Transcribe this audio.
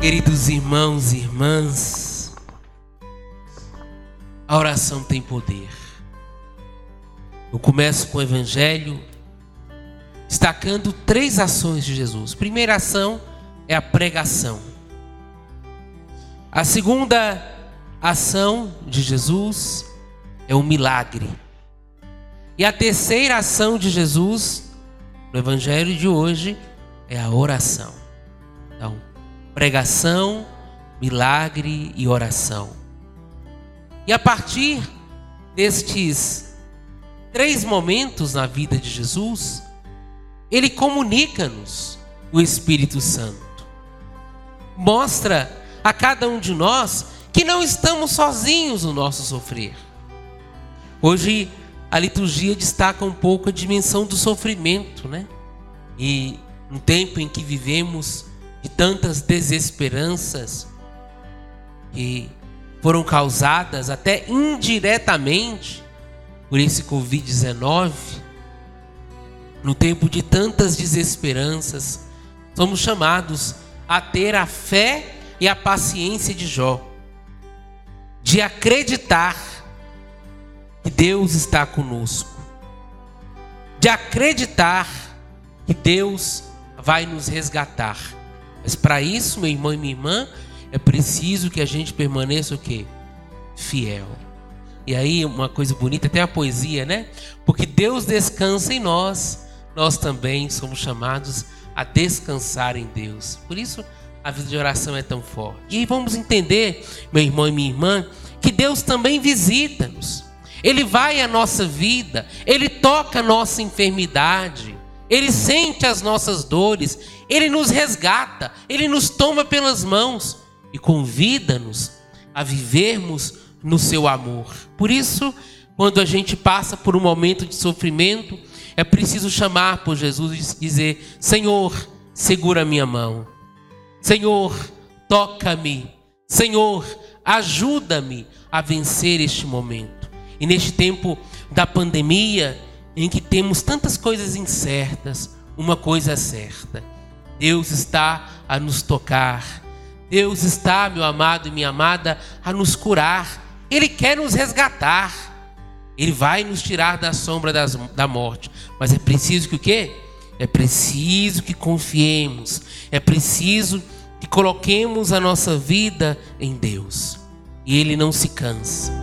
Queridos irmãos e irmãs, a oração tem poder. Eu começo com o Evangelho, destacando três ações de Jesus. Primeira ação é a pregação. A segunda ação de Jesus é o milagre. E a terceira ação de Jesus no Evangelho de hoje é a oração. Então, pregação, milagre e oração. E a partir destes três momentos na vida de Jesus, ele comunica-nos o Espírito Santo. Mostra a cada um de nós que não estamos sozinhos no nosso sofrer. Hoje a liturgia destaca um pouco a dimensão do sofrimento, né? E no tempo em que vivemos de tantas desesperanças que foram causadas até indiretamente por esse Covid-19, no tempo de tantas desesperanças, somos chamados a ter a fé e a paciência de Jó, de acreditar que Deus está conosco, de acreditar que Deus vai nos resgatar. Mas para isso, meu irmão e minha irmã, é preciso que a gente permaneça o quê? Fiel. E aí, uma coisa bonita, tem a poesia, né? Porque Deus descansa em nós, nós também somos chamados a descansar em Deus. Por isso, a vida de oração é tão forte. E vamos entender, meu irmão e minha irmã, que Deus também visita-nos. Ele vai à nossa vida, ele toca a nossa enfermidade, ele sente as nossas dores, ele nos resgata, ele nos toma pelas mãos e convida-nos a vivermos no seu amor. Por isso, quando a gente passa por um momento de sofrimento, é preciso chamar por Jesus e dizer: Senhor, segura minha mão. Senhor, toca-me. Senhor, ajuda-me a vencer este momento. E neste tempo da pandemia, temos tantas coisas incertas, uma coisa é certa: Deus está a nos tocar. Deus está, meu amado e minha amada, a nos curar. Ele quer nos resgatar. Ele vai nos tirar da sombra das, da morte. Mas é preciso que o quê? É preciso que confiemos. É preciso que coloquemos a nossa vida em Deus. E Ele não se cansa.